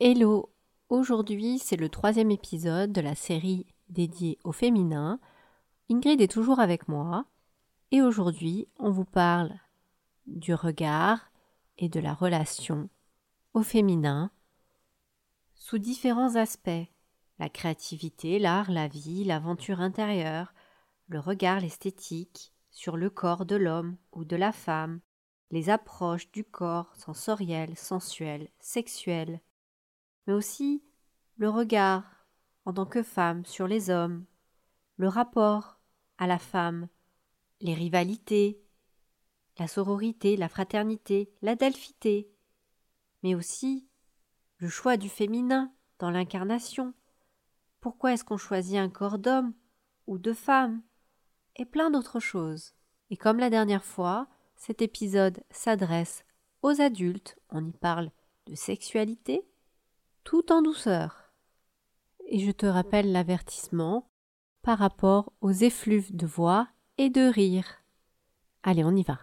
Hello, aujourd'hui c'est le troisième épisode de la série dédiée au féminin. Ingrid est toujours avec moi. Et aujourd'hui on vous parle du regard et de la relation au féminin sous différents aspects. La créativité, l'art, la vie, l'aventure intérieure, le regard, l'esthétique sur le corps de l'homme ou de la femme, les approches du corps sensoriel, sensuel, sexuel, mais aussi le regard en tant que femme sur les hommes, le rapport à la femme, les rivalités, la sororité, la fraternité, la delphité, mais aussi le choix du féminin dans l'incarnation. Pourquoi est-ce qu'on choisit un corps d'homme ou de femme Et plein d'autres choses. Et comme la dernière fois, cet épisode s'adresse aux adultes, on y parle de sexualité, tout en douceur. Et je te rappelle l'avertissement par rapport aux effluves de voix et de rire. Allez, on y va.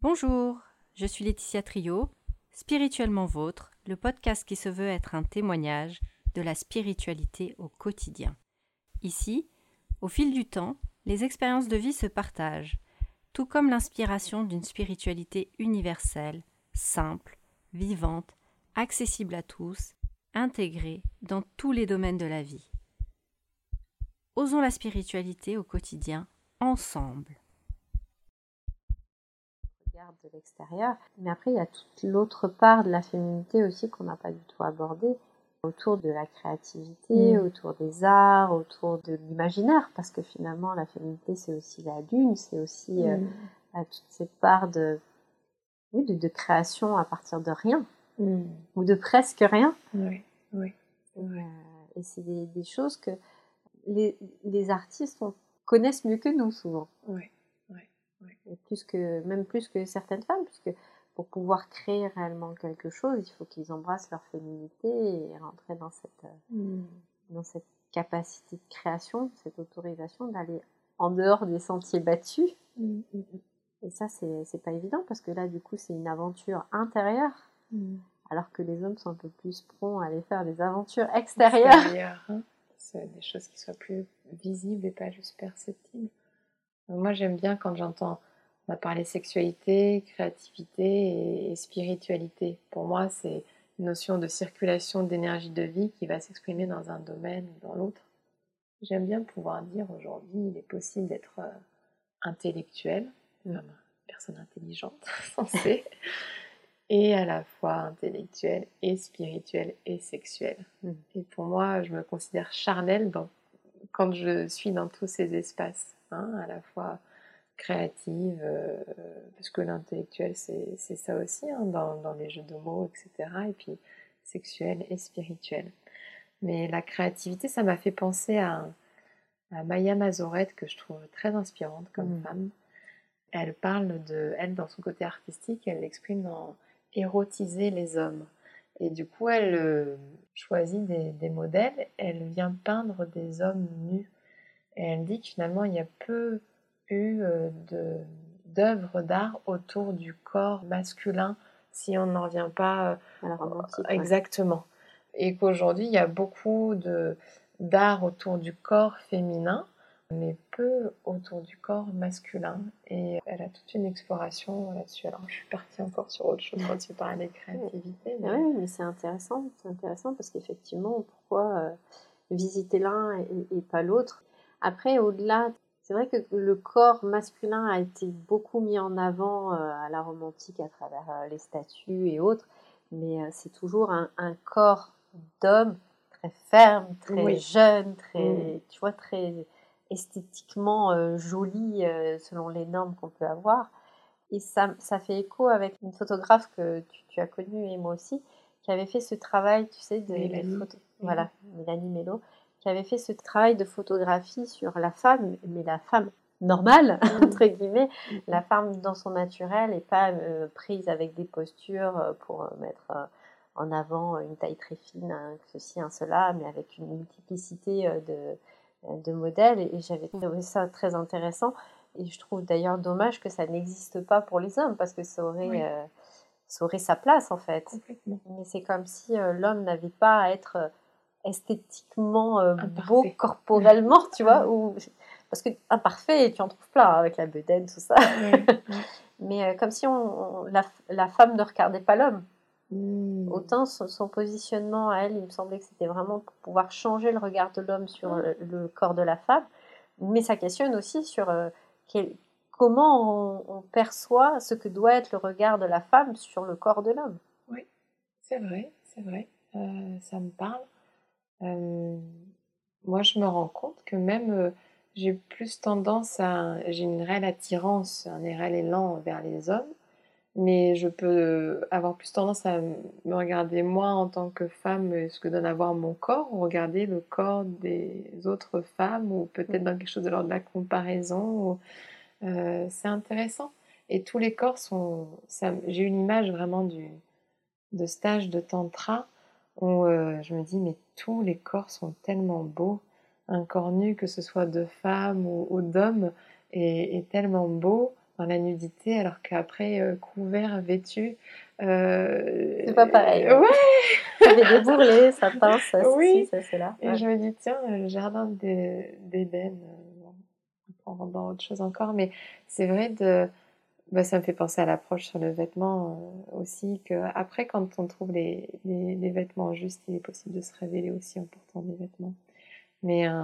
Bonjour, je suis Laetitia Trio, Spirituellement Vôtre, le podcast qui se veut être un témoignage de la spiritualité au quotidien. Ici, au fil du temps, les expériences de vie se partagent, tout comme l'inspiration d'une spiritualité universelle, simple, vivante, accessible à tous, intégrée dans tous les domaines de la vie. Osons la spiritualité au quotidien ensemble. regarde de l'extérieur, mais après il y a toute l'autre part de la féminité aussi qu'on n'a pas du tout abordée autour de la créativité, Mm. autour des arts, autour de l'imaginaire, parce que finalement la féminité c'est aussi la lune, c'est aussi euh, Mm. à toutes ces parts de, oui, de, de création à partir de rien, Mm. ou de presque rien. Oui, oui. Et, euh, et c'est des, des choses que les, les artistes on- connaissent mieux que nous souvent. Oui, Et plus que, même plus que certaines femmes, puisque pour pouvoir créer réellement quelque chose, il faut qu'ils embrassent leur féminité et rentrer dans cette, euh, Mm. dans cette capacité de création, cette autorisation d'aller en dehors des sentiers battus. Mm. Et ça, c'est pas évident parce que là, du coup, c'est une aventure intérieure, Mm. alors que les hommes sont un peu plus prompts à aller faire des aventures extérieures. extérieur, hein. C'est des choses qui soient plus visibles et pas juste perceptibles. Moi, j'aime bien quand j'entends on parler sexualité, créativité et, et spiritualité. Pour moi, c'est une notion de circulation d'énergie de vie qui va s'exprimer dans un domaine ou dans l'autre. J'aime bien pouvoir dire aujourd'hui, il est possible d'être euh, intellectuel, comme personne intelligente, censée, et à la fois intellectuel et spirituel et sexuel. Mm. Et pour moi, je me considère charnelle dans- quand je suis dans tous ces espaces, hein, à la fois créative, euh, parce que l'intellectuel, c'est c'est ça aussi, hein, dans, dans les jeux de mots, etc. Et puis sexuel et spirituel. Mais la créativité, ça m'a fait penser à, à Maya Mazorette, que je trouve très inspirante comme Mm. femme. Elle parle de, elle, dans son côté artistique, elle l'exprime dans érotiser les hommes. Et du coup, elle euh, choisit des, des modèles, elle vient peindre des hommes nus. Et elle dit que finalement, il y a peu eu euh, d'œuvres d'art autour du corps masculin, si on n'en revient pas euh, ouais. Exactement. Et qu'aujourd'hui, il y a beaucoup d'art autour du corps féminin, mais peu autour du corps masculin. Et elle a toute une exploration là-dessus. Alors, je suis partie encore sur autre chose quand tu parlais de créativité. mais- Oui, mais c'est intéressant, c'est intéressant parce qu'effectivement, pourquoi euh, visiter l'un et, et pas l'autre? Après, au-delà, c'est vrai que le corps masculin a été beaucoup mis en avant euh, à la romantique à travers euh, les statues et autres, mais c'est toujours un, un corps d'homme très ferme, très Oui. jeune, très, Mm. tu vois, très esthétiquement euh, joli euh, selon les normes qu'on peut avoir. Et ça, ça fait écho avec une photographe que tu, tu as connue et moi aussi, qui avait fait ce travail, tu sais, de Mélanie. photo- voilà, Mélanie Mello, qui avait fait ce travail de photographie sur la femme, mais la femme normale, entre guillemets, la femme dans son naturel et pas euh, prise avec des postures pour mettre euh, en avant une taille très fine, un ceci, un cela, mais avec une multiplicité de, de modèles. Et, et j'avais trouvé ça très intéressant. Et je trouve d'ailleurs dommage que ça n'existe pas pour les hommes, parce que ça aurait, Oui. euh, ça aurait sa place en fait. Mais c'est comme si euh, l'homme n'avait pas à être euh, esthétiquement euh, beau corporellement, tu vois, ou parce que imparfait, tu en trouves plein hein, avec la bedaine, tout ça. Mais comme si on, on- la, la femme ne regardait pas l'homme. Mm. Autant son, son positionnement à elle, il me semblait que c'était vraiment pour pouvoir changer le regard de l'homme sur le, le corps de la femme. Mais ça questionne aussi sur euh, quel- comment on, on perçoit ce que doit être le regard de la femme sur le corps de l'homme. C'est vrai, c'est vrai. Euh, ça me parle. Euh, moi, je me rends compte que même euh, j'ai plus tendance à. J'ai une réelle attirance, un réel élan vers les hommes, mais je peux avoir plus tendance à me regarder moi en tant que femme, euh, ce que donne à voir mon corps, ou regarder le corps des autres femmes, ou peut-être dans quelque chose de l'ordre de la comparaison. euh, c'est intéressant. Et tous les corps sont. J'ai une image vraiment du de stage de tantra où euh, je me dis mais tous les corps sont tellement beaux un corps nu que ce soit de femme ou, ou d'homme est, est tellement beau dans la nudité alors qu'après euh, couvert vêtu euh, C'est pas pareil. ouais Ça fait des bourrelets, ça pince, ça Oui. ça c'est là. et je me dis tiens le jardin d'É- d'Éden euh, on rentre dans autre chose encore mais c'est vrai de bah, ça me fait penser à l'approche sur le vêtement euh, aussi, que après quand on trouve les, les, les vêtements justes, il est possible de se révéler aussi en portant des vêtements. Mais euh,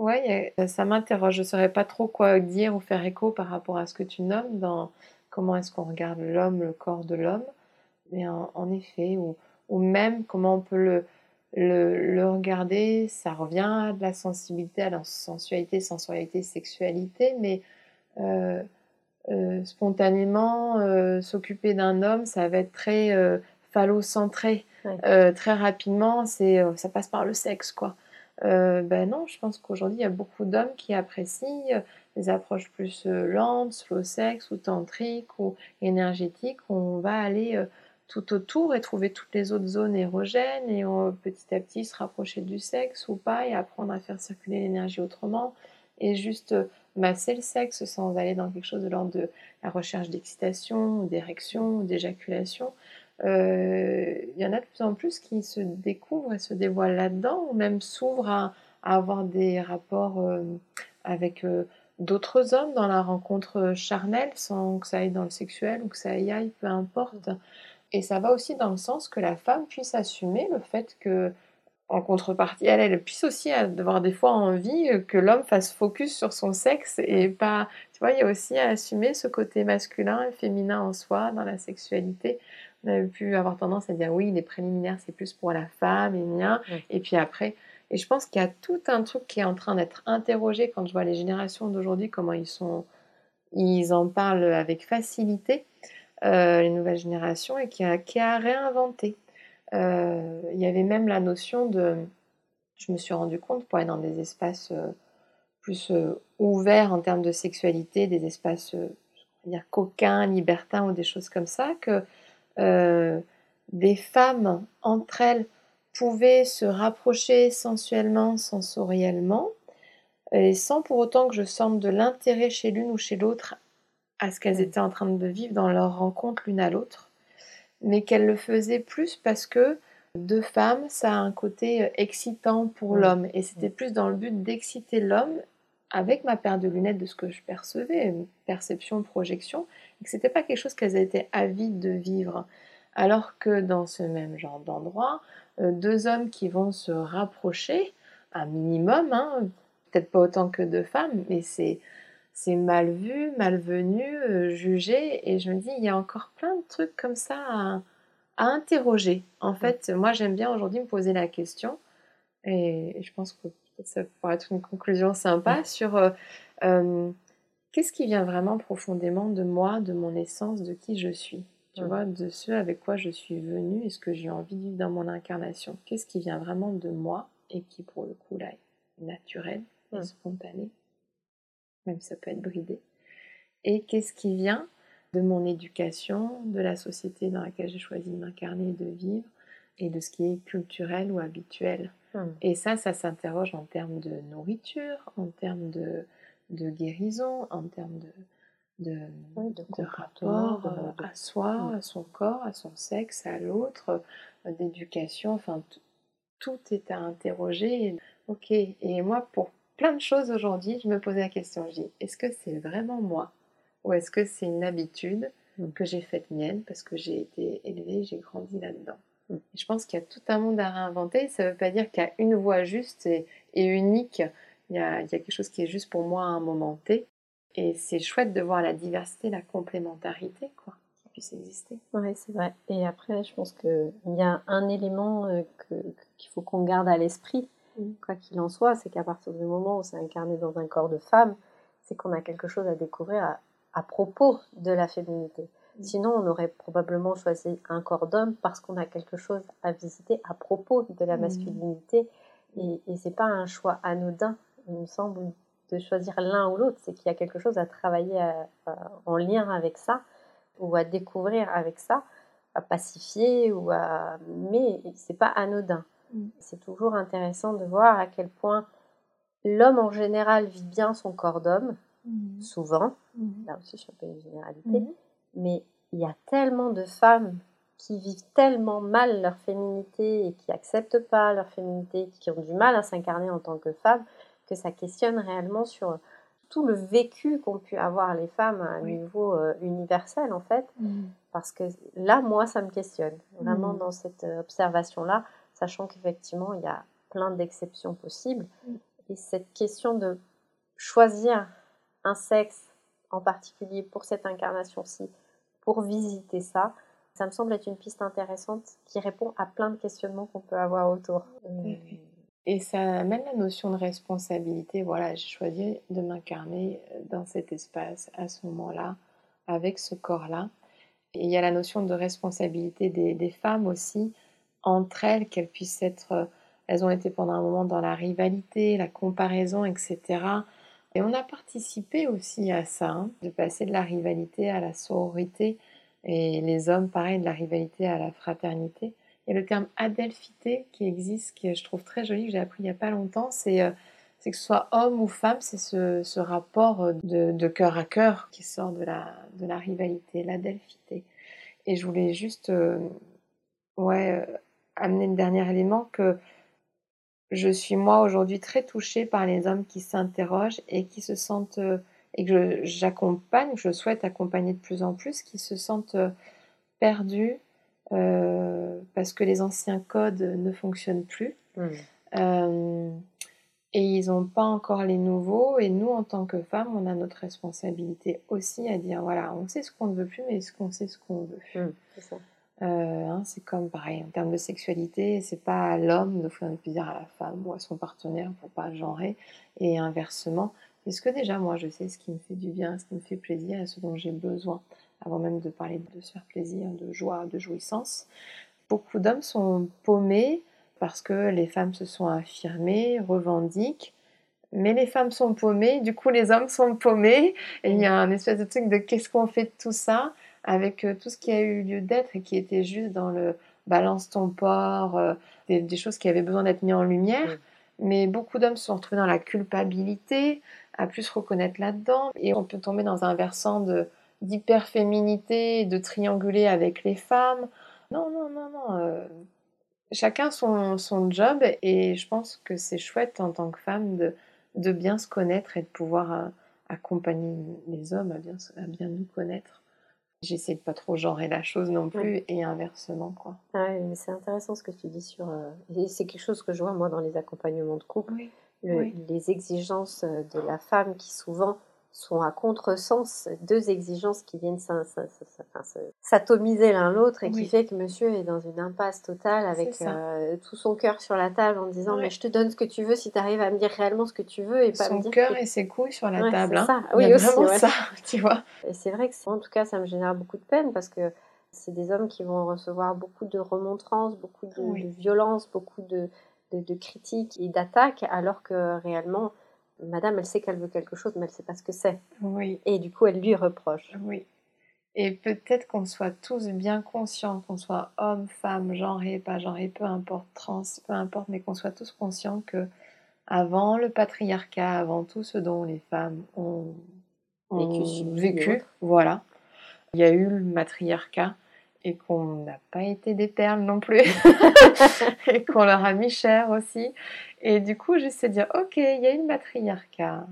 y a- ça m'interroge. Je ne saurais pas trop quoi dire ou faire écho par rapport à ce que tu nommes dans comment est-ce qu'on regarde l'homme, le corps de l'homme. Mais en, en effet, ou, ou même comment on peut le, le, le regarder, ça revient à de la sensibilité, à la sensualité, sensorialité, sexualité, mais euh, euh, spontanément, euh, s'occuper d'un homme, ça va être très euh, phallocentré. Ouais. Euh, très rapidement, c'est, euh, ça passe par le sexe, quoi. Euh, ben non, je pense qu'aujourd'hui, il y a beaucoup d'hommes qui apprécient euh, les approches plus euh, lentes, slow sex ou tantriques ou énergétiques, on va aller euh, tout autour et trouver toutes les autres zones érogènes et euh, petit à petit se rapprocher du sexe ou pas et apprendre à faire circuler l'énergie autrement et juste euh, masser le sexe sans aller dans quelque chose de l'ordre de la recherche d'excitation, d'érection, d'éjaculation. Euh, Il y en a de plus en plus qui se découvrent et se dévoilent là-dedans, ou même s'ouvrent à, avoir des rapports euh, avec euh, d'autres hommes dans la rencontre charnelle, sans que ça aille dans le sexuel ou que ça y aille, peu importe. Et ça va aussi dans le sens que la femme puisse assumer le fait que en contrepartie, elle puisse aussi avoir des fois envie que l'homme fasse focus sur son sexe et pas. Tu vois, il y a aussi à assumer ce côté masculin et féminin en soi dans la sexualité. On avait pu avoir tendance à dire oui, les préliminaires c'est plus pour la femme et mien. Ouais. Et puis après, et je pense qu'il y a tout un truc qui est en train d'être interrogé quand je vois les générations d'aujourd'hui, comment ils sont. Ils en parlent avec facilité, euh, les nouvelles générations, et qui a, qui a réinventé. Euh, il y avait même la notion de, je me suis rendu compte pour aller dans des espaces euh, plus ouverts en termes de sexualité, des espaces, je dire coquins, libertins ou des choses comme ça, que euh, des femmes entre elles pouvaient se rapprocher sensuellement, sensoriellement, et sans pour autant que je sente de l'intérêt chez l'une ou chez l'autre à ce qu'elles Mm. étaient en train de vivre dans leur rencontre l'une à l'autre mais qu'elle le faisait plus parce que deux femmes, ça a un côté euh, excitant pour Mm. l'homme. Et c'était plus dans le but d'exciter l'homme avec ma paire de lunettes de ce que je percevais, perception, projection, et que c'était pas quelque chose qu'elles étaient avides de vivre. Alors que dans ce même genre d'endroit, euh, deux hommes qui vont se rapprocher, un minimum, hein, peut-être pas autant que deux femmes, mais c'est c'est mal vu, malvenu, euh, jugé, et je me dis, il y a encore plein de trucs comme ça à, à interroger. En fait, moi, j'aime bien aujourd'hui me poser la question, et je pense que ça pourrait être une conclusion sympa sur euh, euh, qu'est-ce qui vient vraiment profondément de moi, de mon essence, de qui je suis. Tu vois, de ce avec quoi je suis venue et ce que j'ai envie de vivre dans mon incarnation. Qu'est-ce qui vient vraiment de moi et qui, pour le coup, là, est naturel et spontané, même si ça peut être bridé. Et qu'est-ce qui vient de mon éducation, de la société dans laquelle j'ai choisi de m'incarner et de vivre, et de ce qui est culturel ou habituel. Hmm. Et ça, ça s'interroge en termes de nourriture, en termes de, de guérison, en termes de, de, Oui, de de comportement, rapport euh, à soi, Mm. à son corps, à son sexe, à l'autre, euh, d'éducation, enfin tout est à interroger. Ok, et moi pour plein de choses aujourd'hui, je me posais la question, je dis, est-ce que c'est vraiment moi ou est-ce que c'est une habitude Mm. que j'ai faite mienne parce que j'ai été élevée, j'ai grandi là-dedans? Je pense qu'il y a tout un monde à réinventer, ça ne veut pas dire qu'il y a une voie juste et, et unique, il y, a, il y a quelque chose qui est juste pour moi à un moment T. Et c'est chouette de voir la diversité, la complémentarité, quoi, qui puisse exister. Oui, c'est vrai. Et après, je pense qu'il y a un élément euh, qu'il faut qu'on garde à l'esprit, Mm. quoi qu'il en soit, c'est qu'à partir du moment où c'est incarné dans un corps de femme, c'est qu'on a quelque chose à découvrir à, à propos de la féminité. Mm. Sinon, on aurait probablement choisi un corps d'homme parce qu'on a quelque chose à visiter à propos de la Mm. masculinité. Et, et c'est pas un choix anodin, il me semble, de choisir l'un ou l'autre. C'est qu'il y a quelque chose à travailler à- à- en lien avec ça ou à découvrir avec ça, à pacifier ou à. Mais c'est pas anodin. Mm. C'est toujours intéressant de voir à quel point l'homme en général vit bien son corps d'homme, souvent. Là aussi, je fais un peu une généralité. Mais il y a tellement de femmes qui vivent tellement mal leur féminité et qui acceptent pas leur féminité, qui ont du mal à s'incarner en tant que femmes, que ça questionne réellement sur tout le vécu qu'ont pu avoir les femmes à un Oui. niveau euh, universel en fait. Mhm. Parce que là, moi, ça me questionne, vraiment Mm. dans cette euh, observation-là, sachant qu'effectivement, il y a plein d'exceptions possibles. Et cette question de choisir un sexe en particulier pour cette incarnation-ci, pour visiter ça, ça me semble être une piste intéressante qui répond à plein de questionnements qu'on peut avoir autour. Euh. Et ça amène la notion de responsabilité. Voilà, j'ai choisi de m'incarner euh, dans cet espace, à ce moment-là, avec ce corps-là. Et il y a la notion de responsabilité des, des femmes aussi, entre elles, qu'elles puissent être... euh, Elles ont été pendant un moment dans la rivalité, la comparaison, etc. Et on a participé aussi à ça, hein, de passer de la rivalité à la sororité, et les hommes, pareil, de la rivalité à la fraternité. Il y a le terme adelphité qui existe, que je trouve très joli, que j'ai appris il n'y a pas longtemps. C'est euh, c'est que ce soit homme ou femme, c'est ce, rapport euh, de, cœur à cœur qui sort de la, rivalité, l'adelphité. Et je voulais juste euh, amener le dernier élément que je suis moi aujourd'hui très touchée par les hommes qui s'interrogent et qui se sentent, euh, et que j'accompagne, que je souhaite accompagner de plus en plus, qui se sentent euh, perdus euh, parce que les anciens codes ne fonctionnent plus. mm. Euh, et ils n'ont pas encore les nouveaux. Et nous, en tant que femmes, on a notre responsabilité aussi à dire voilà, on sait ce qu'on ne veut plus, mais est-ce qu'on sait ce qu'on veut Mm, c'est ça. Euh, hein, C'est comme pareil en termes de sexualité, c'est pas à l'homme d'offrir du plaisir à la femme ou à son partenaire pour pas genrer, et inversement. Est-ce que déjà moi je sais ce qui me fait du bien, ce qui me fait plaisir et ce dont j'ai besoin, avant même de parler de se faire plaisir, de joie, de jouissance? Beaucoup d'hommes sont paumés parce que les femmes se sont affirmées, revendiquent, mais les femmes sont paumées, du coup les hommes sont paumés, et il y a un espèce de truc de qu'est-ce qu'on fait de tout ça? Avec euh, tout ce qui a eu lieu d'être et qui était juste dans le balance ton porc, euh, des, des choses qui avaient besoin d'être mises en lumière. Mm. Mais beaucoup d'hommes se sont retrouvés dans la culpabilité, à plus se reconnaître là-dedans, et on peut tomber dans un versant de d'hyperféminité, de trianguler avec les femmes. Non, non, non, non. euh, chacun son, son job, et je pense que c'est chouette en tant que femme de, de bien se connaître et de pouvoir euh, accompagner les hommes à bien, à bien nous connaître. J'essaie de pas trop genrer la chose non plus, et inversement, quoi. Ah mais c'est intéressant ce que tu dis sur. euh, et c'est quelque chose que je vois moi dans les accompagnements de couple. Oui. le- Oui. les exigences euh, de la femme qui souvent sont à contresens, deux exigences qui viennent s'atomiser l'un l'autre et qui fait que monsieur est dans une impasse totale avec euh, tout son cœur sur la table en disant Ouais. mais je te donne ce que tu veux si tu arrives à me dire réellement ce que tu veux et pas me Son dire cœur que- et ses couilles sur la Ouais, table. c'est hein. ça. Il y Oui, a aussi, ouais. ça, tu vois. Et c'est vrai que en tout cas ça me génère beaucoup de peine parce que c'est des hommes qui vont recevoir beaucoup de remontrances, beaucoup de, Oui. de violence, beaucoup de, de, de critiques et d'attaques alors que réellement madame elle sait qu'elle veut quelque chose mais elle sait pas ce que c'est. Oui, Et du coup, elle lui reproche. oui. Et peut-être qu'on soit tous bien conscients, qu'on soit homme, femme, genré, pas genré, peu importe, trans, peu importe, mais qu'on soit tous conscients que avant le patriarcat, avant tout ce dont les femmes ont ont vécu, voilà. Il y a eu le matriarcat et qu'on n'a pas été des perles non plus. Et qu'on leur a mis cher aussi. Et du coup, juste se dire, ok, il y a eu le matriarcat,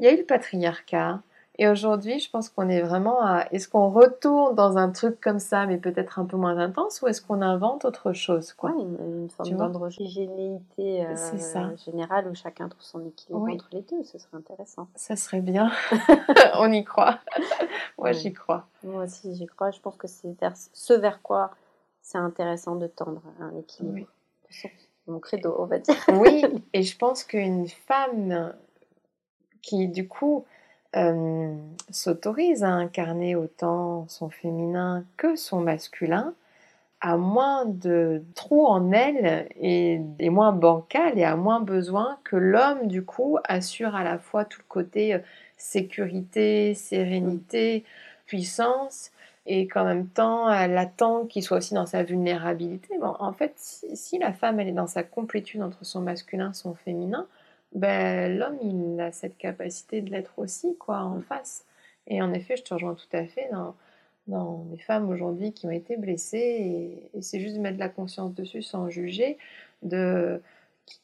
il y a eu le patriarcat, et aujourd'hui, je pense qu'on est vraiment à. Est-ce qu'on retourne dans un truc comme ça, mais peut-être un peu moins intense, ou est-ce qu'on invente autre chose quoi? Une, forme d'androgénéité euh, générale où chacun trouve son équilibre entre les deux, ce serait intéressant. Ça serait bien. On y croit. Moi, j'y crois. Moi aussi, j'y crois. Je pense que c'est ce vers quoi c'est intéressant de tendre un équilibre. Oui. Mon credo, on va dire. oui, et je pense qu'une femme qui, du coup, euh, s'autorise à incarner autant son féminin que son masculin, a moins de trous en elle et moins bancal et a moins besoin que l'homme, du coup, assure à la fois tout le côté euh, sécurité, sérénité, puissance, et qu'en même temps, elle attend qu'il soit aussi dans sa vulnérabilité. Bon, en fait, si, la femme, elle est dans sa complétude entre son masculin et son féminin, ben, l'homme, il a cette capacité de l'être aussi, quoi, en face. Et en effet, je te rejoins tout à fait dans, dans des femmes aujourd'hui qui ont été blessées, et, c'est juste de mettre la conscience dessus sans juger, de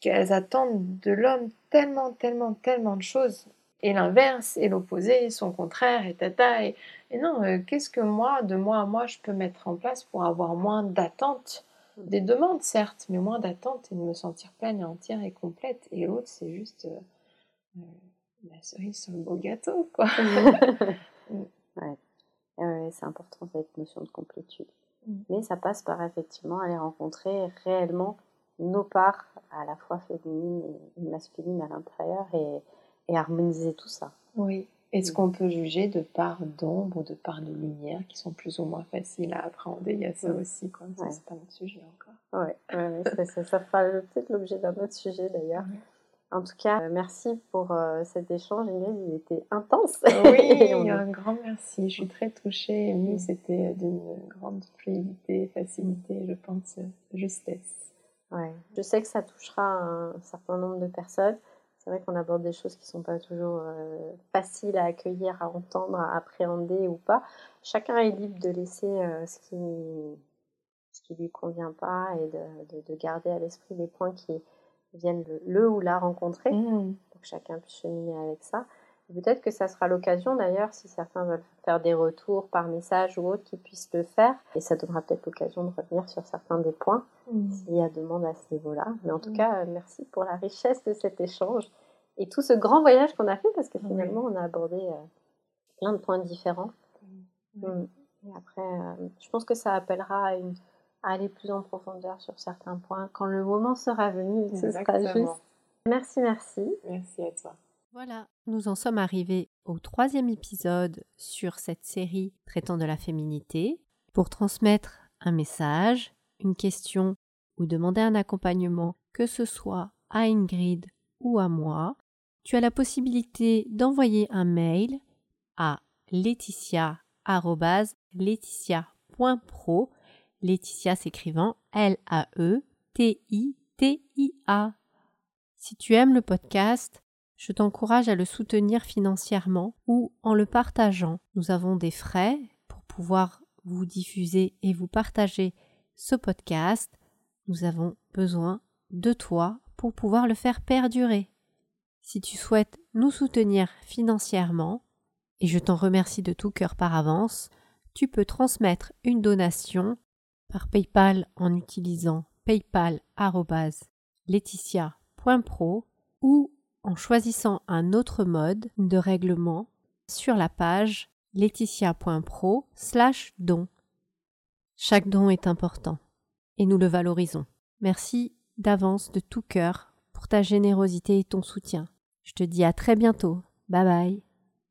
qu'elles attendent de l'homme tellement, tellement, tellement de choses. Et l'inverse, et l'opposé, son contraire, et tata. Et, et non, euh, qu'est-ce que moi, de moi à moi, je peux mettre en place pour avoir moins d'attentes? Des demandes, certes, mais moins d'attente et de me sentir pleine et entière et complète. Et l'autre, c'est juste euh, euh, la cerise sur le beau gâteau, quoi. Mm. ouais. c'est important cette notion de complétude. Mm. Mais ça passe par effectivement aller rencontrer réellement nos parts, à la fois féminines et masculines à l'intérieur, et, et harmoniser tout ça. Oui. Est-ce mm. qu'on peut juger de parts d'ombre ou de parts de lumière qui sont plus ou moins faciles à appréhender? Il y a ça mm. aussi, quoi. Ça, c'est pas notre sujet encore. Ouais, ça, ça, fera peut-être l'objet d'un autre sujet d'ailleurs. En tout cas, euh, merci pour euh, cet échange, Ingrid. Il était intense. Oui, un grand merci. Je suis très touchée, émue. Mm. C'était d'une grande fluidité, facilité, je pense, justesse. Ouais. Je sais que ça touchera un certain nombre de personnes c'est vrai qu'on aborde des choses qui ne sont pas toujours euh, faciles à accueillir, à entendre, à appréhender ou pas. Chacun est libre de laisser euh, ce qui ce qui lui convient pas et de, de, garder à l'esprit les points qui viennent le, ou la rencontrer. Mmh. Pour que chacun puisse cheminer avec ça. Peut-être que ça sera l'occasion d'ailleurs, si certains veulent faire des retours par message ou autre, qu'ils puissent le faire. Et ça donnera peut-être l'occasion de revenir sur certains des points, mmh. s'il y a demande à ce niveau-là. Mais en tout mmh. cas, euh, merci pour la richesse de cet échange et tout ce grand voyage qu'on a fait, parce que finalement, on a abordé euh, plein de points différents. Mmh. Et après, euh, je pense que ça appellera à, une, à, aller plus en profondeur sur certains points. Quand le moment sera venu, ce sera juste. Merci, merci. Merci à toi. Voilà, nous en sommes arrivés au troisième épisode sur cette série traitant de la féminité. Pour transmettre un message, une question ou demander un accompagnement, que ce soit à Ingrid ou à moi, tu as la possibilité d'envoyer un mail à laetitia.laetitia.pro, Laetitia s'écrivant L-A-E-T-I-T-I-A. Si tu aimes le podcast, je t'encourage à le soutenir financièrement ou en le partageant. Nous avons des frais pour pouvoir vous diffuser et vous partager ce podcast. Nous avons besoin de toi pour pouvoir le faire perdurer. Si tu souhaites nous soutenir financièrement, et je t'en remercie de tout cœur par avance, tu peux transmettre une donation par PayPal en utilisant paypal.laetitia.pro ou en choisissant un autre mode de règlement sur la page laetitia.pro slash don. Chaque don est important et nous le valorisons. Merci d'avance de tout cœur pour ta générosité et ton soutien. Je te dis à très bientôt. Bye bye.